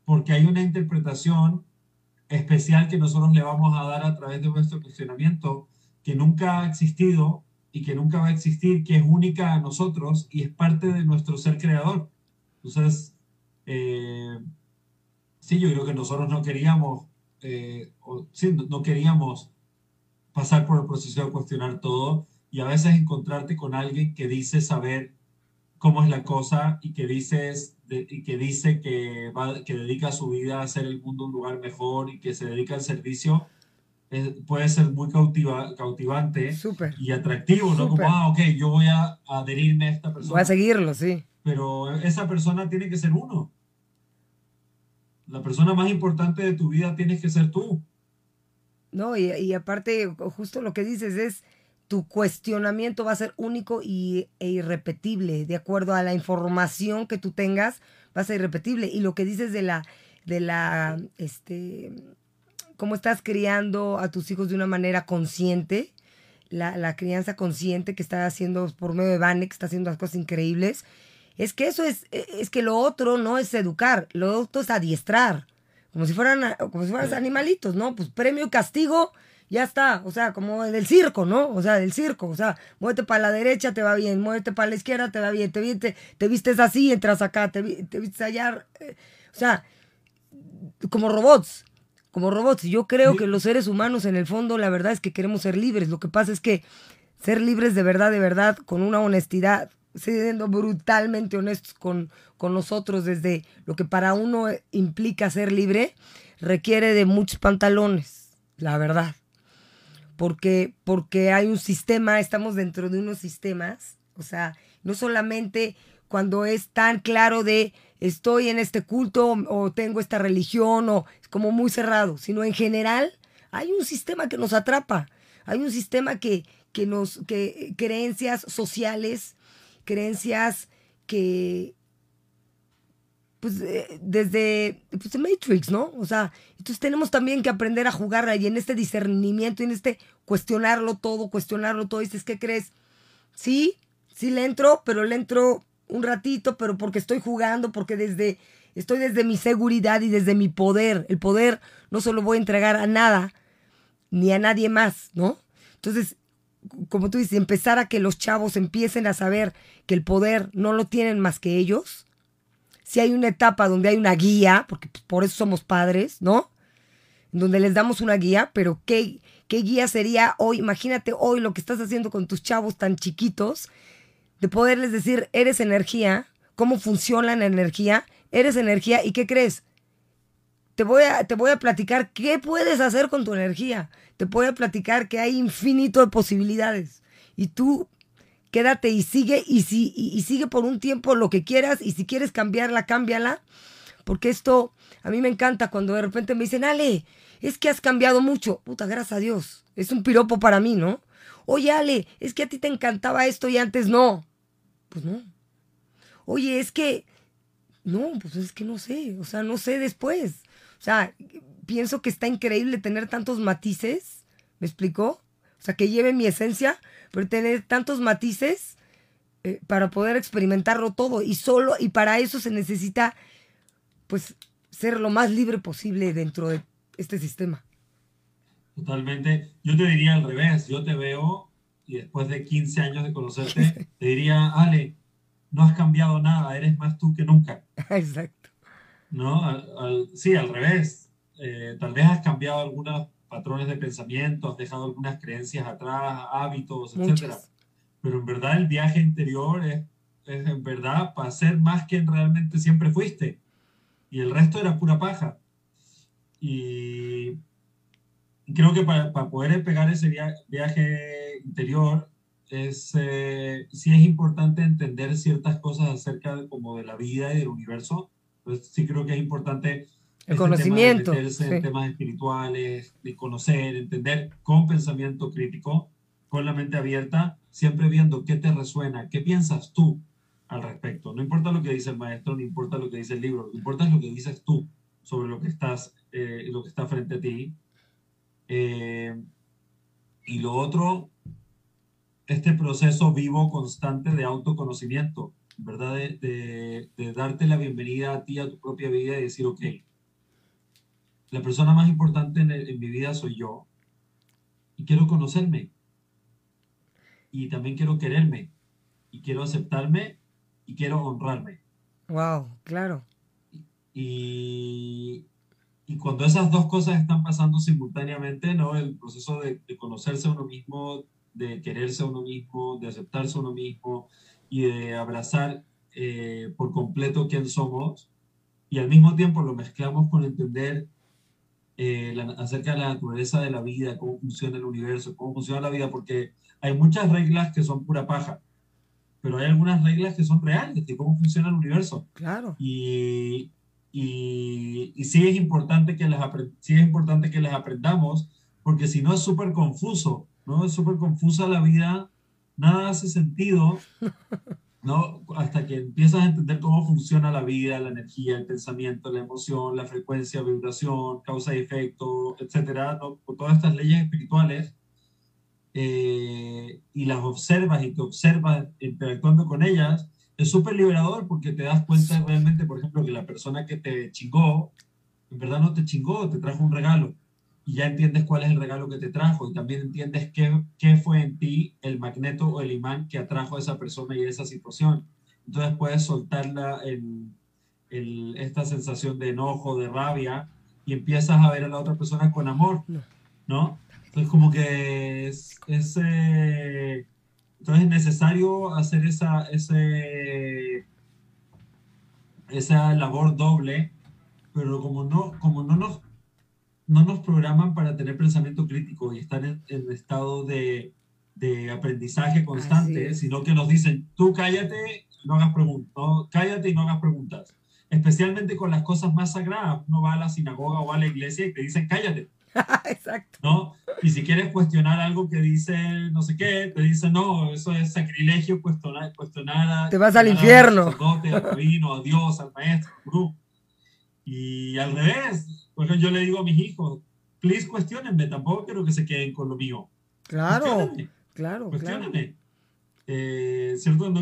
porque hay una interpretación especial que nosotros le vamos a dar a través de nuestro cuestionamiento que nunca ha existido y que nunca va a existir, que es única a nosotros y es parte de nuestro ser creador. Entonces, eh, sí, yo creo que nosotros no queríamos, eh, no queríamos pasar por el proceso de cuestionar todo y a veces encontrarte con alguien que dice saber cómo es la cosa y que, dices, y que dice que, va, que dedica su vida a hacer el mundo un lugar mejor y que se dedica al servicio, puede ser muy cautiva, cautivante y atractivo, ¿no? Como, ah, ok, yo voy a adherirme a esta persona. Voy a seguirlo, sí. Pero esa persona tiene que ser uno. La persona más importante de tu vida tienes que ser tú. No, y, aparte, justo lo que dices es, tu cuestionamiento va a ser único y, e irrepetible, de acuerdo a la información que tú tengas, va a ser irrepetible. Y lo que dices de la, de la, este, cómo estás criando a tus hijos de una manera consciente, la, la crianza consciente que está haciendo por medio de Vanek, está haciendo las cosas increíbles es que eso es, es que lo otro no es educar, lo otro es adiestrar, como si fueran, como si fueran animalitos, ¿no? Pues premio y castigo, ya está, o sea, como del circo, ¿no? O sea, del circo, o sea, muévete para la derecha, te va bien, muévete para la izquierda, te va bien, te, te, te vistes así, entras acá, te, te vistes allá, eh, o sea, como robots, como robots. Yo creo que los seres humanos, en el fondo, la verdad es que queremos ser libres. Lo que pasa es que ser libres de verdad, de verdad, con una honestidad, siendo brutalmente honestos con, con nosotros, desde lo que para uno implica ser libre, requiere de muchos pantalones, la verdad. Porque, porque hay un sistema, estamos dentro de unos sistemas, o sea, no solamente cuando es tan claro de estoy en este culto o tengo esta religión o es como muy cerrado, sino en general hay un sistema que nos atrapa, hay un sistema que, que nos, que creencias sociales, creencias que, pues eh, desde pues, Matrix, ¿no? O sea, entonces tenemos también que aprender a jugar ahí en este discernimiento, en este cuestionarlo todo, cuestionarlo todo. Dices, ¿qué crees? Sí, sí le entro, pero le entro un ratito, pero porque estoy jugando, porque desde estoy desde mi seguridad y desde mi poder. El poder no solo voy a entregar a nada ni a nadie más, ¿no? Entonces, como tú dices, empezar a que los chavos empiecen a saber que el poder no lo tienen más que ellos. Si hay una etapa donde hay una guía, porque pues, por eso somos padres, ¿no? Donde les damos una guía, pero ¿qué, ¿qué guía sería hoy? Imagínate hoy lo que estás haciendo con tus chavos tan chiquitos, de poderles decir, eres energía, cómo funciona la energía, eres energía y ¿qué crees? Te voy, a, te voy a platicar qué puedes hacer con tu energía. Te voy a platicar que hay infinito de posibilidades. Y tú quédate y sigue y, si, y, sigue por un tiempo lo que quieras y si quieres cambiarla, cámbiala. Porque esto a mí me encanta cuando de repente me dicen, Ale, es que has cambiado mucho. Puta, gracias a Dios. Es un piropo para mí, ¿no? Oye, Ale, es que a ti te encantaba esto y antes no. Pues no. Oye, es que... No, pues es que no sé. O sea, no sé después. O sea, pienso que está increíble tener tantos matices. ¿Me explicó? O sea, que lleve mi esencia, pero tener tantos matices eh, para poder experimentarlo todo. Y solo, y para eso se necesita, pues, ser lo más libre posible dentro de este sistema. Totalmente. Yo te diría al revés. Yo te veo y después de 15 años de conocerte, te diría, Ale, no has cambiado nada, eres más tú que nunca. Exacto. ¿No? sí, al revés. Eh, tal vez has cambiado algunos patrones de pensamiento, has dejado algunas creencias atrás, hábitos, etc. Pero en verdad el viaje interior es, es en verdad para ser más quien realmente siempre fuiste. Y el resto era pura paja. Y creo que para, para poder pegar ese viaje interior, es, eh, sí es importante entender ciertas cosas acerca de, como de la vida y del universo. Pues sí creo que es importante el conocimiento. Tema de en temas espirituales, de conocer, entender con pensamiento crítico, con la mente abierta, siempre viendo qué te resuena, qué piensas tú al respecto. No importa lo que dice el maestro, no importa lo que dice el libro, lo que importa es lo que dices tú sobre lo que estás, eh, lo que está frente a ti eh, y lo otro, este proceso vivo constante de autoconocimiento, ¿verdad? De, darte la bienvenida a ti, a tu propia vida y decir, ok, la persona más importante en, en mi vida soy yo y quiero conocerme y también quiero quererme y quiero aceptarme y quiero honrarme. Wow, claro. Y, y cuando esas dos cosas están pasando simultáneamente, ¿no? El proceso de, conocerse a uno mismo, de quererse a uno mismo, de aceptarse a uno mismo y de abrazar eh, por completo quién somos, y al mismo tiempo lo mezclamos con entender eh, acerca de la naturaleza de la vida, cómo funciona el universo, cómo funciona la vida, porque hay muchas reglas que son pura paja, pero hay algunas reglas que son reales de cómo funciona el universo. Claro. Y, y, sí, es importante que las sí es importante que las aprendamos, porque si no es súper confuso, ¿no? Es súper confusa la vida, nada hace sentido, ¿no? Hasta que empiezas a entender cómo funciona la vida, la energía, el pensamiento, la emoción, la frecuencia, vibración, causa y efecto, etcétera, ¿no? Todas estas leyes espirituales, eh, y las observas y te observas interactuando con ellas, es súper liberador porque te das cuenta realmente, por ejemplo, que la persona que te chingó, en verdad no te chingó, te trajo un regalo. Y ya entiendes cuál es el regalo que te trajo y también entiendes qué, qué fue en ti el magneto o el imán que atrajo a esa persona y a esa situación. Entonces puedes soltarla en, esta sensación de enojo, de rabia, y empiezas a ver a la otra persona con amor, ¿no? Entonces como que es, es eh, entonces es necesario hacer esa, ese, esa labor doble, pero como no, como no nos, no nos programan para tener pensamiento crítico y estar en, estado de, de, aprendizaje constante, sino que nos dicen, tú cállate no hagas preguntas, cállate y no hagas preguntas. Especialmente con las cosas más sagradas. Uno va a la sinagoga o a la iglesia y te dicen, cállate. Exacto. ¿No? Y si quieres cuestionar algo que dice no sé qué, te dice, no, eso es sacrilegio, cuestionar, cuestionar a... Te vas al infierno. Al rabino, a Dios, al maestro, al Y al revés, porque yo le digo a mis hijos, please cuestionenme, tampoco quiero que se queden con lo mío. Claro, claro, Cuestionenme. Eh, ¿Cierto?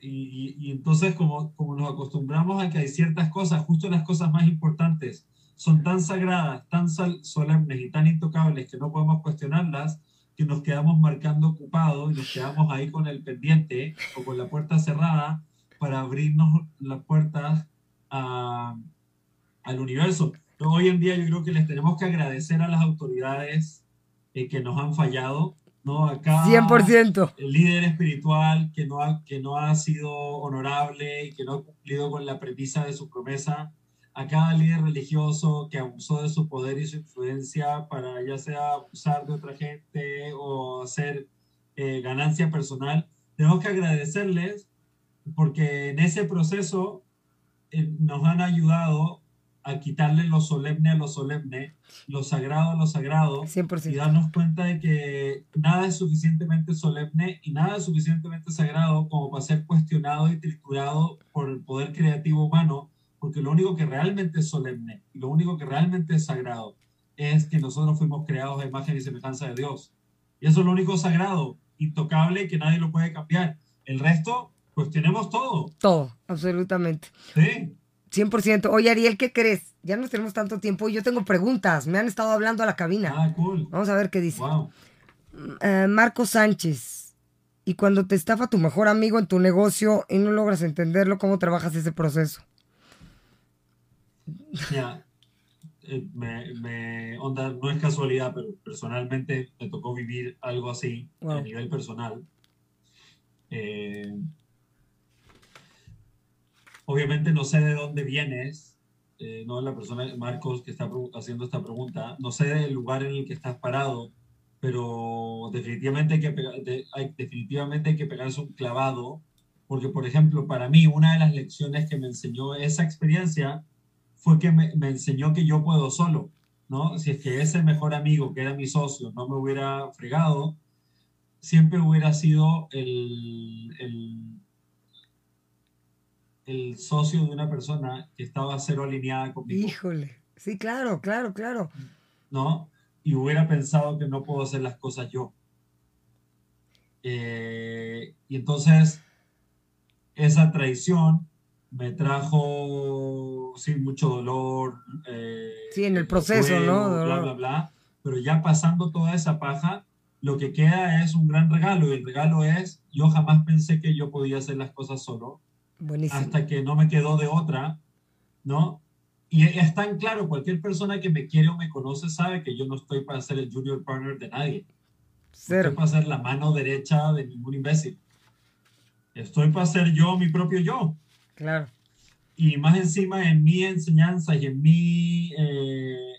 y, y, entonces como, como nos acostumbramos a que hay ciertas cosas, justo las cosas más importantes, son tan sagradas, tan solemnes y tan intocables que no podemos cuestionarlas, que nos quedamos marcando ocupados y nos quedamos ahí con el pendiente o con la puerta cerrada para abrirnos las puertas al universo. Hoy en día yo creo que les tenemos que agradecer a las autoridades eh, que nos han fallado, ¿no? Acá 100%. El líder espiritual que no, ha, que no ha sido honorable y que no ha cumplido con la premisa de su promesa, a cada líder religioso que abusó de su poder y su influencia para ya sea abusar de otra gente o hacer eh, ganancia personal. Tenemos que agradecerles porque en ese proceso eh, nos han ayudado a quitarle lo solemne a lo solemne, lo sagrado a lo sagrado, y darnos cuenta de que nada es suficientemente solemne y nada es suficientemente sagrado como para ser cuestionado y triturado por el poder creativo humano porque lo único que realmente es solemne y lo único que realmente es sagrado es que nosotros fuimos creados a imagen y semejanza de Dios. Y eso es lo único sagrado, intocable, que nadie lo puede cambiar. El resto, pues tenemos todo. Todo, absolutamente. Sí. 100%. Oye, Ariel, ¿qué crees? Ya no tenemos tanto tiempo y yo tengo preguntas. Me han estado hablando a la cabina. Ah, cool. Vamos a ver qué dice. Wow. Eh, Marco Sánchez. Y cuando te estafa tu mejor amigo en tu negocio y no logras entenderlo, ¿cómo trabajas ese proceso? Ya, eh, me, onda, no es casualidad, pero personalmente me tocó vivir algo así a nivel personal. Eh, obviamente no sé de dónde vienes, eh, no la persona, Marcos, que está haciendo esta pregunta, no sé del lugar en el que estás parado, pero definitivamente hay que, hay, definitivamente hay que pegarse un clavado, porque por ejemplo, para mí una de las lecciones que me enseñó esa experiencia fue que me, enseñó que yo puedo solo, ¿no? Si es que ese mejor amigo, que era mi socio, no me hubiera fregado, siempre hubiera sido el, el, socio de una persona que estaba cero alineada conmigo. Híjole, sí, claro, claro, claro. ¿No? Y hubiera pensado que no puedo hacer las cosas yo. Eh, y entonces, esa traición me trajo, sí, mucho dolor. Eh, sí, en el proceso, ¿no? Bla, bla, bla. Pero ya pasando toda esa paja, lo que queda es un gran regalo. Y el regalo es, yo jamás pensé que yo podía hacer las cosas solo. Buenísimo. Hasta que no me quedó de otra, ¿no? Y es tan claro, cualquier persona que me quiere o me conoce sabe que yo no estoy para ser el junior partner de nadie. Cero. estoy para ser la mano derecha de ningún imbécil. Estoy para ser yo, mi propio yo. Claro. Y más encima en mi enseñanza y en mi eh,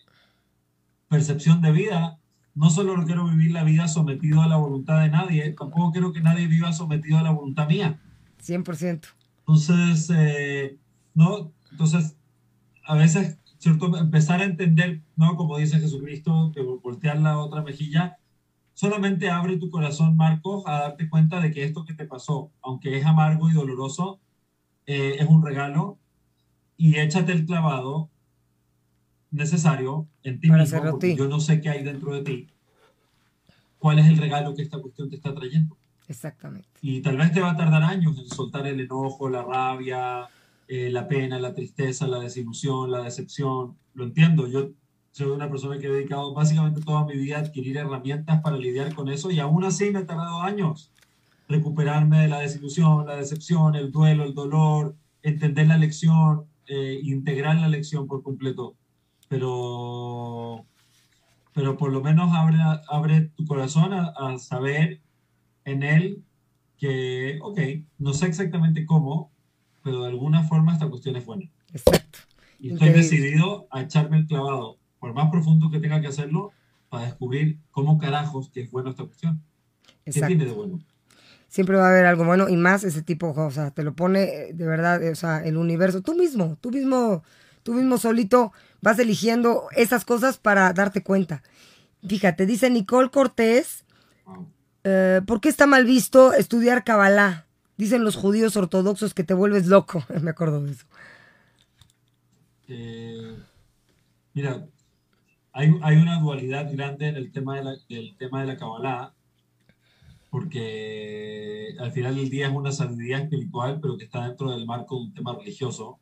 percepción de vida, no solo quiero vivir la vida sometido a la voluntad de nadie, tampoco quiero que nadie viva sometido a la voluntad mía. 100%. Entonces, eh, ¿no? Entonces, a veces, ¿cierto? Empezar a entender, ¿no? Como dice Jesucristo, que voltear la otra mejilla, solamente abre tu corazón, Marcos, a darte cuenta de que esto que te pasó, aunque es amargo y doloroso, eh, es un regalo y échate el clavado necesario en ti mismo, porque yo no sé qué hay dentro de ti. ¿Cuál es el regalo que esta cuestión te está trayendo? Exactamente. Y tal vez te va a tardar años en soltar el enojo, la rabia, eh, la pena, la tristeza, la desilusión, la decepción. Lo entiendo, yo soy una persona que he dedicado básicamente toda mi vida a adquirir herramientas para lidiar con eso y aún así me ha tardado años recuperarme de la desilusión, la decepción, el duelo, el dolor, entender la lección, eh, integrar la lección por completo. Pero, pero por lo menos abre, abre tu corazón a, saber en él que, ok, no sé exactamente cómo, pero de alguna forma esta cuestión es buena. Exacto. Y estoy decidido a echarme el clavado, por más profundo que tenga que hacerlo, para descubrir cómo carajos que es bueno esta cuestión. ¿Qué tiene de bueno? siempre va a haber algo bueno y más ese tipo, o sea, te lo pone eh, de verdad, o sea, el universo, tú mismo, tú mismo, tú mismo solito vas eligiendo esas cosas para darte cuenta. Fíjate, dice Nicole Cortés, eh, ¿por qué está mal visto estudiar Kabbalah? Dicen los judíos ortodoxos que te vuelves loco, me acuerdo de eso. Eh, mira, hay, una dualidad grande en el tema de la, del tema de la Kabbalah porque al final del día es una sabiduría espiritual, pero que está dentro del marco de un tema religioso.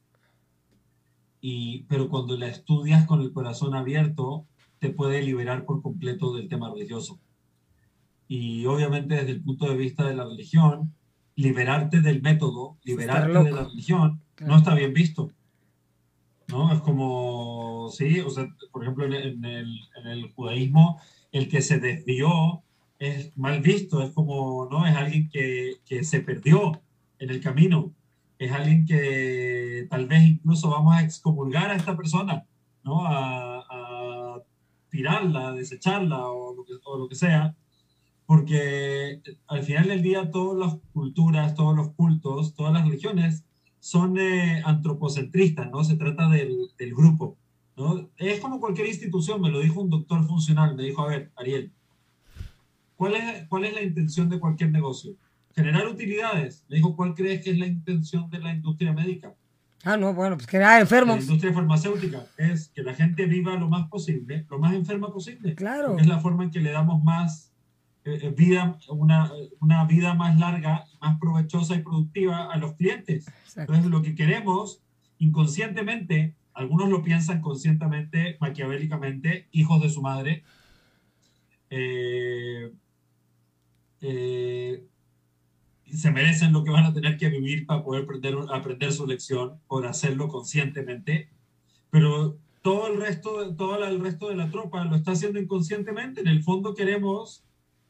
Y, pero cuando la estudias con el corazón abierto, te puede liberar por completo del tema religioso. Y obviamente desde el punto de vista de la religión, liberarte del método, liberarte de la religión, no está bien visto. ¿no? Es como, sí, o sea, por ejemplo, en el, en el judaísmo, el que se desvió es mal visto, es como, ¿no? Es alguien que, que, se perdió en el camino, es alguien que tal vez incluso vamos a excomulgar a esta persona, ¿no? A, a tirarla, a desecharla o lo, que, o lo que sea, porque al final del día todas las culturas, todos los cultos, todas las religiones son eh, antropocentristas, ¿no? Se trata del, del grupo, ¿no? Es como cualquier institución, me lo dijo un doctor funcional, me dijo, a ver, Ariel, ¿Cuál es, ¿Cuál es la intención de cualquier negocio? Generar utilidades. Le dijo, ¿cuál crees que es la intención de la industria médica? Ah, no, bueno, pues generar enfermos. La industria farmacéutica es que la gente viva lo más posible, lo más enferma posible. Claro. Es la forma en que le damos más eh, eh, vida, una, una, vida más larga, más provechosa y productiva a los clientes. Entonces, lo que queremos inconscientemente, algunos lo piensan conscientemente, maquiavélicamente, hijos de su madre, eh, eh, se merecen lo que van a tener que vivir para poder aprender, aprender su lección, por hacerlo conscientemente, pero todo el resto, todo el resto de la tropa lo está haciendo inconscientemente. En el fondo queremos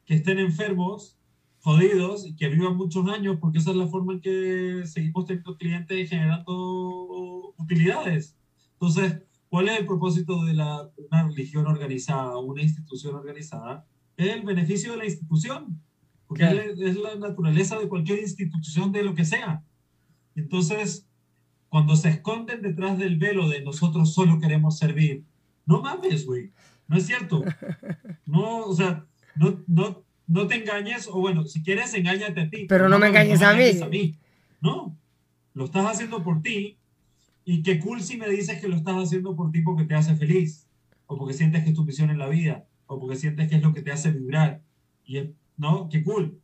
que estén enfermos, jodidos y que vivan muchos años, porque esa es la forma en que seguimos teniendo clientes y generando utilidades. Entonces, ¿cuál es el propósito de la, una religión organizada, una institución organizada? Es el beneficio de la institución porque es la naturaleza de cualquier institución de lo que sea. Entonces, cuando se esconden detrás del velo de nosotros solo queremos servir, no mames, güey, no es cierto. No, o sea, no, no, no te engañes, o bueno, si quieres, engáñate a ti. Pero no, me engañes, a, mí. a mí. No, lo estás haciendo por ti y qué cool si me dices que lo estás haciendo por ti porque te hace feliz, o porque sientes que es tu misión en la vida, o porque sientes que es lo que te hace vibrar. Y es ¿no? Qué cool.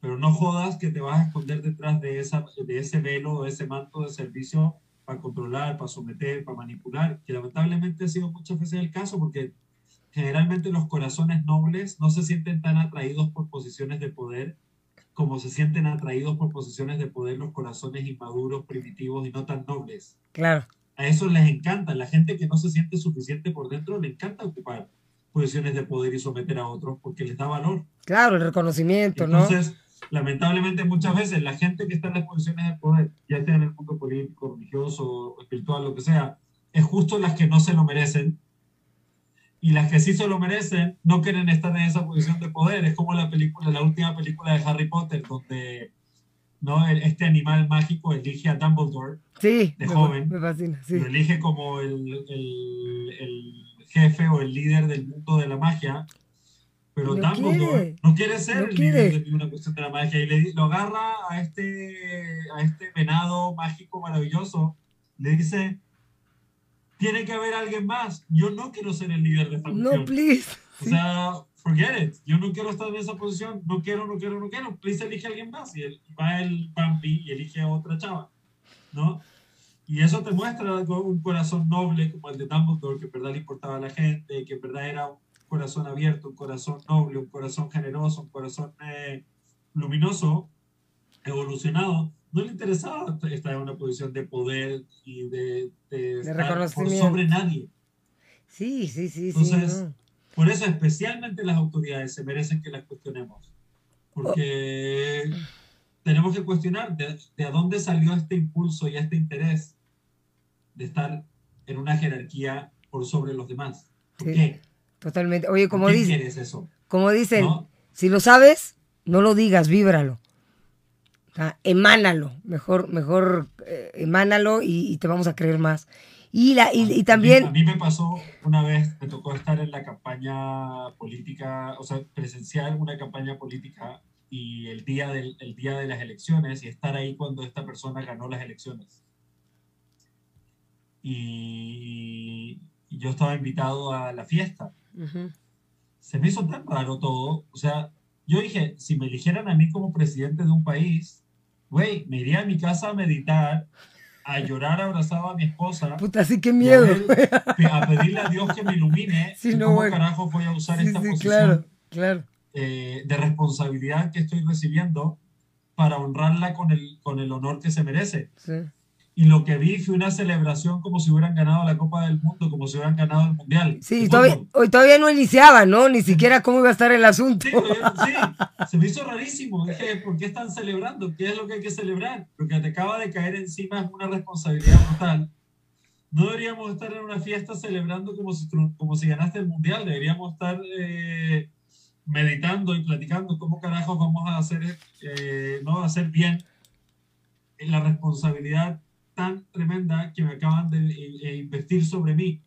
Pero no jodas que te vas a esconder detrás de, esa, de ese velo, de ese manto de servicio para controlar, para someter, para manipular, que lamentablemente ha sido muchas veces el caso porque generalmente los corazones nobles no se sienten tan atraídos por posiciones de poder como se sienten atraídos por posiciones de poder los corazones inmaduros, primitivos y no tan nobles. Claro. A eso les encanta. La gente que no se siente suficiente por dentro le encanta ocupar posiciones de poder y someter a otros porque les da valor. Claro, el reconocimiento, ¿no? Entonces, lamentablemente muchas veces la gente que está en las posiciones de poder, ya sea en el mundo político, religioso, espiritual, lo que sea, es justo las que no se lo merecen y las que sí se lo merecen no quieren estar en esa posición de poder. Es como la película, la última película de Harry Potter, donde ¿no? este animal mágico elige a Dumbledore sí, de joven. Me fascina, sí. Lo elige como el, el, el jefe o el líder del mundo de la magia, pero no Dumbledore no quiere ser el líder de una cuestión de la magia y le, lo agarra a este, a este venado mágico maravilloso, le dice, tiene que haber alguien más, yo no quiero ser el líder de esta No, please. O sea, forget it. Yo no quiero estar en esa posición. No quiero, no quiero, no quiero. Please elige a alguien más. Y él, va el Bambi y elige a otra chava. ¿No? Y eso te muestra un corazón noble como el de Dumbledore, que en verdad le importaba a la gente, que en verdad era un corazón abierto, un corazón noble, un corazón generoso, un corazón eh, luminoso, evolucionado. No le interesaba estar en una posición de poder y de, de, estar por sobre nadie. Sí, sí, sí. Entonces, por eso especialmente las autoridades se merecen que las cuestionemos. Porque tenemos que cuestionar de, de dónde salió este impulso y este interés de estar en una jerarquía por sobre los demás. ¿Por qué? Totalmente. Oye, como dicen, eso? Como dicen, si lo sabes, no lo digas, víbralo. Emánalo, mejor, mejor eh, emánalo y, te vamos a creer más. Y, la, y, también... A mí, me pasó una vez, me tocó estar en la campaña política, o sea, presenciar una campaña política y el día, del, el día de las elecciones y estar ahí cuando esta persona ganó las elecciones y, yo estaba invitado a la fiesta. Se me hizo tan raro todo. O sea, yo dije, si me eligieran a mí como presidente de un país, güey, me iría a mi casa a meditar, a llorar abrazado a mi esposa. Puta, sí, qué miedo. A, pedirle a Dios que me ilumine. ¿Cómo carajo voy a usar esta posición claro, claro. Eh, de responsabilidad que estoy recibiendo para honrarla con el, con el honor que se merece? Y lo que vi fue una celebración como si hubieran ganado la Copa del Mundo, como si hubieran ganado el Mundial. Sí, todavía, hoy todavía no iniciaba, ¿no? Ni siquiera cómo iba a estar el asunto. Sí, sí, se me hizo rarísimo. Dije, ¿por qué están celebrando? ¿Qué es lo que hay que celebrar? Lo que te acaba de caer encima es una responsabilidad brutal. No deberíamos estar en una fiesta celebrando como si, como si ganaste el Mundial, deberíamos estar eh, meditando y platicando cómo carajos vamos a hacer, eh, ¿no? hacer bien la responsabilidad tan tremenda que me acaban de eh, eh, invertir sobre mí.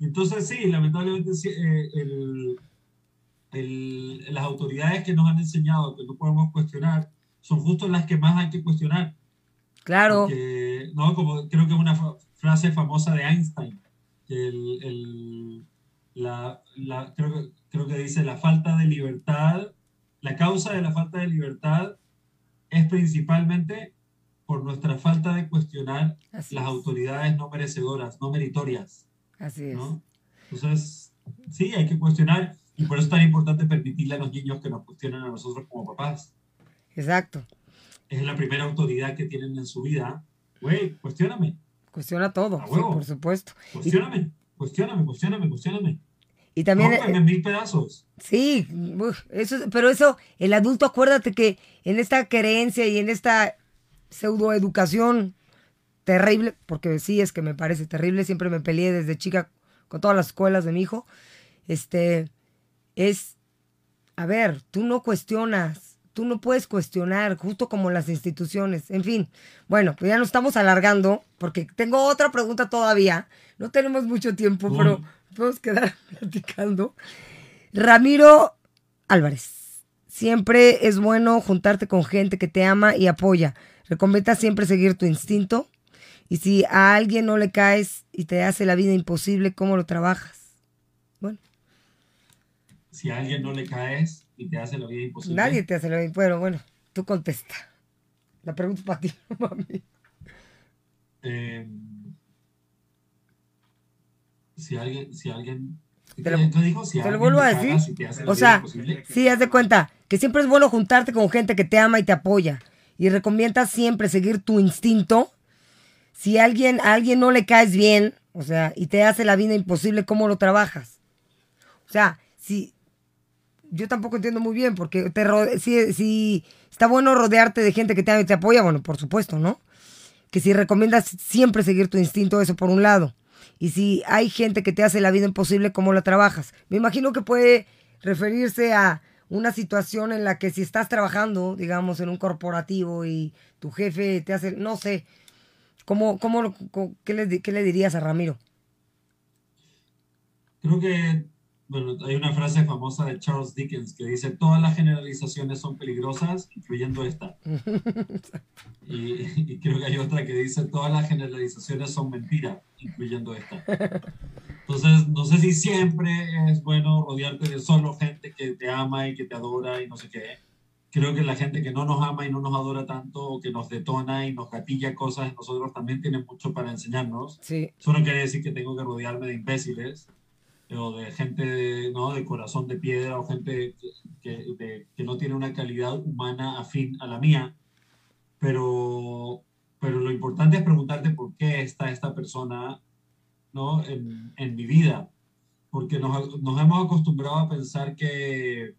Entonces, sí, lamentablemente eh, el, el, las autoridades que nos han enseñado que no podemos cuestionar son justo las que más hay que cuestionar. Claro. no, como creo que es una frase famosa de Einstein, el, el, la, la, creo, que, creo que dice la falta de libertad, la causa de la falta de libertad es principalmente por nuestra falta de cuestionar las autoridades no merecedoras, no meritorias. Así es. Entonces, sí, hay que cuestionar y por eso es tan importante permitirle a los niños que nos cuestionen a nosotros como papás. Exacto. Es la primera autoridad que tienen en su vida. Güey, cuestioname. Cuestiona todo, sí, por supuesto. Cuestióname, cuestióname, cuestióname, cuestióname. Y también... en mil pedazos. Sí, eso, pero eso, el adulto, acuérdate que en esta creencia y en esta pseudoeducación terrible, porque sí es que me parece terrible, siempre me peleé desde chica con todas las escuelas de mi hijo, este, es, a ver, tú no cuestionas, tú no puedes cuestionar, justo como las instituciones, en fin, bueno, pues ya nos estamos alargando, porque tengo otra pregunta todavía, no tenemos mucho tiempo, pero podemos quedar platicando. Ramiro Álvarez, siempre es bueno juntarte con gente que te ama y apoya Recomienda siempre seguir tu instinto. Y si a alguien no le caes y te hace la vida imposible, ¿cómo lo trabajas? Bueno. Si a alguien no le caes y te hace la vida imposible. Nadie te hace la vida imposible. Bueno, bueno, tú contesta. La pregunta es para ti, no para mí. Eh, si alguien, si alguien te lo, dijo, si te lo vuelvo a decir. o sea, sí, haz de cuenta que siempre es bueno juntarte con gente que te ama y te apoya y recomiendas siempre seguir tu instinto. Si alguien, a alguien no le caes bien, o sea, y te hace la vida imposible, ¿cómo lo trabajas? O sea, si yo tampoco entiendo muy bien, porque te si, si está bueno rodearte de gente que te, te apoya, bueno, por supuesto, ¿no? Que si recomiendas siempre seguir tu instinto, eso por un lado. Y si hay gente que te hace la vida imposible, ¿cómo la trabajas? Me imagino que puede referirse a una situación en la que si estás trabajando, digamos, en un corporativo y tu jefe te hace, no sé, ¿cómo, cómo, qué, le, qué le dirías a Ramiro? Creo que, bueno, hay una frase famosa de Charles Dickens que dice, todas las generalizaciones son peligrosas, incluyendo esta. y, y creo que hay otra que dice, todas las generalizaciones son mentiras, incluyendo esta. Entonces, no sé si siempre es bueno rodearte de solo gente que te ama y que te adora y no sé qué. Creo que la gente que no nos ama y no nos adora tanto, o que nos detona y nos gatilla cosas, nosotros también tienen mucho para enseñarnos. Sí. Eso no quiere decir que tengo que rodearme de imbéciles o de gente ¿no? de corazón de piedra o gente que, que no tiene una calidad humana afín a la mía. Pero, pero lo importante es preguntarte por qué está esta persona ¿no? en, en mi vida, porque nos, nos, hemos acostumbrado a pensar que,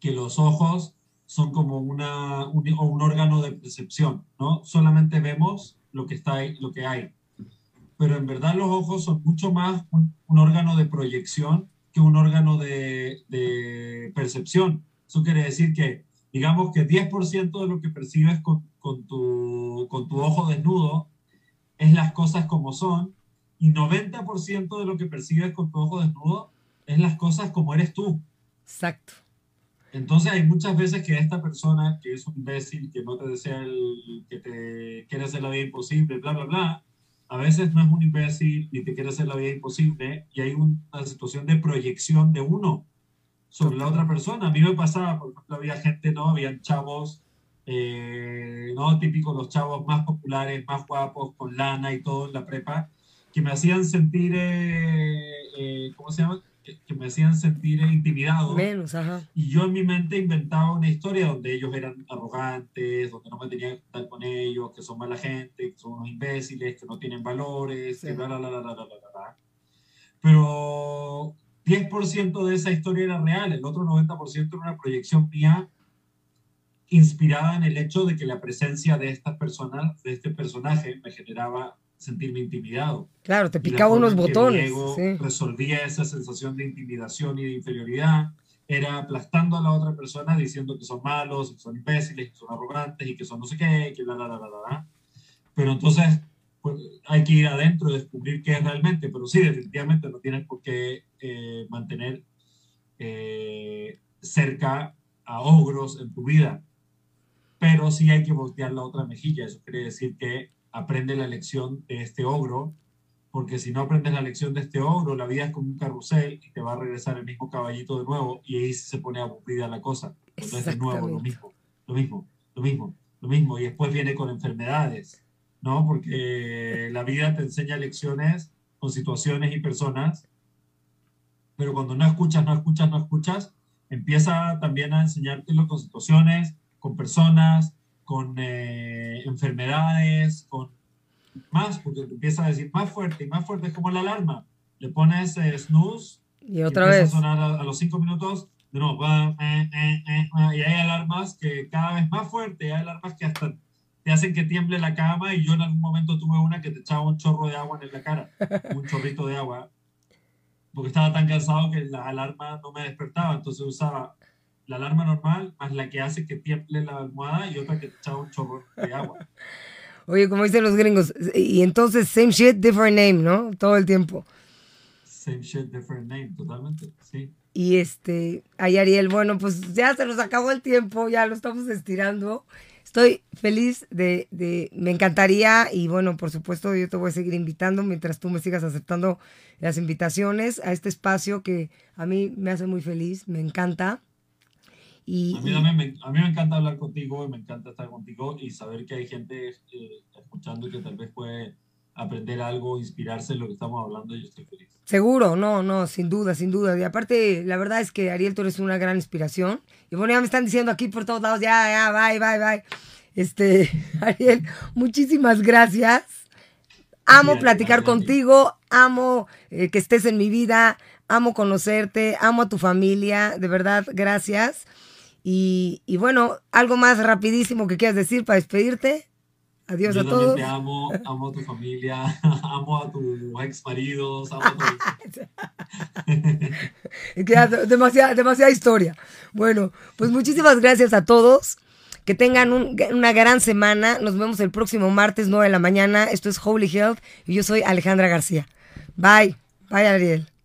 que los ojos son como una, un, un, órgano de percepción, ¿no? Solamente vemos lo que, está ahí, lo que hay. Pero en verdad los ojos son mucho más un, un órgano de proyección que un órgano de, de, percepción. Eso quiere decir que, digamos que 10% de lo que percibes con, con, tu, con tu ojo desnudo es las cosas como son y 90% de lo que percibes con tu ojo desnudo es las cosas como eres tú. Exacto. Entonces hay muchas veces que esta persona que es un imbécil, que no te desea el, que te quiere hacer la vida imposible, bla, bla, bla, a veces no es un imbécil ni te quiere hacer la vida imposible y hay una situación de proyección de uno sobre la otra persona. A mí me pasaba, por ejemplo, había gente, ¿no? Habían chavos, eh, ¿no? Típicos los chavos más populares, más guapos, con lana y todo en la prepa, que me hacían sentir, eh, eh, ¿cómo se llama? Que, que, me hacían sentir intimidado. Menos, ajá. Y yo en mi mente inventaba una historia donde ellos eran arrogantes, donde no me tenía que estar con ellos, que son mala gente, que son unos imbéciles, que no tienen valores, sí. que bla, bla, bla, bla, bla, bla, bla. Pero 10% de esa historia era real, el otro 90% era una proyección mía inspirada en el hecho de que la presencia de estas personas, de este personaje, me generaba sentirme intimidado. Claro, te picaba unos botones. Sí. resolvía esa sensación de intimidación y de inferioridad. Era aplastando a la otra persona diciendo que son malos, que son imbéciles, que son arrogantes y que son no sé qué, que la, la, la, la, la. Pero entonces pues, hay que ir adentro y descubrir qué es realmente. Pero sí, definitivamente no tienes por qué eh, mantener eh, cerca a ogros en tu vida. Pero sí hay que voltear la otra mejilla. Eso quiere decir que aprende la lección de este ogro, porque si no aprendes la lección de este ogro, la vida es como un carrusel y te va a regresar el mismo caballito de nuevo y ahí se pone aburrida la cosa. Entonces de nuevo lo mismo, lo mismo, lo mismo, lo mismo. Y después viene con enfermedades, ¿no? Porque la vida te enseña lecciones con situaciones y personas, pero cuando no escuchas, no escuchas, no escuchas, empieza también a enseñártelo con situaciones, con personas, con eh, enfermedades, con más, porque te empieza a decir más fuerte y más fuerte, es como la alarma. Le pones eh, snooze y otra vez. a sonar a, a, los cinco minutos, de nuevo, va, eh, eh, y hay alarmas que cada vez más fuerte, hay alarmas que hasta te hacen que tiemble la cama y yo en algún momento tuve una que te echaba un chorro de agua en la cara, un chorrito de agua, porque estaba tan cansado que la alarma no me despertaba, entonces usaba la alarma normal más la que hace que tiemble la almohada y otra que te echaba un chorro de agua. Oye, como dicen los gringos, y entonces same shit, different name, ¿no? Todo el tiempo. Same shit, different name, totalmente, sí. Y este, ay Ariel, bueno, pues ya se nos acabó el tiempo, ya lo estamos estirando. Estoy feliz de, de, me encantaría y bueno, por supuesto yo te voy a seguir invitando mientras tú me sigas aceptando las invitaciones a este espacio que a mí me hace muy feliz, me encanta. Y, a, mí también me, a mí me encanta hablar contigo y me encanta estar contigo y saber que hay gente eh, escuchando y que tal vez puede aprender algo, inspirarse en lo que estamos hablando y yo estoy feliz. Seguro, no, no, sin duda, sin duda. Y aparte, la verdad es que Ariel, tú eres una gran inspiración. Y bueno, ya me están diciendo aquí por todos lados, ya, ya, bye, bye, bye. Este, Ariel, muchísimas gracias. Amo sí, platicar contigo, amo eh, que estés en mi vida, amo conocerte, amo a tu familia, de verdad, gracias. Y, y, bueno, algo más rapidísimo que quieras decir para despedirte. Adiós Yo a todos. Te amo, amo a tu familia, amo a tus ex maridos, amo a tu... demasiada, demasiada historia. Bueno, pues muchísimas gracias a todos. Que tengan un, una gran semana. Nos vemos el próximo martes, 9 de la mañana. Esto es Holy Health y yo soy Alejandra García. Bye. Bye, Ariel.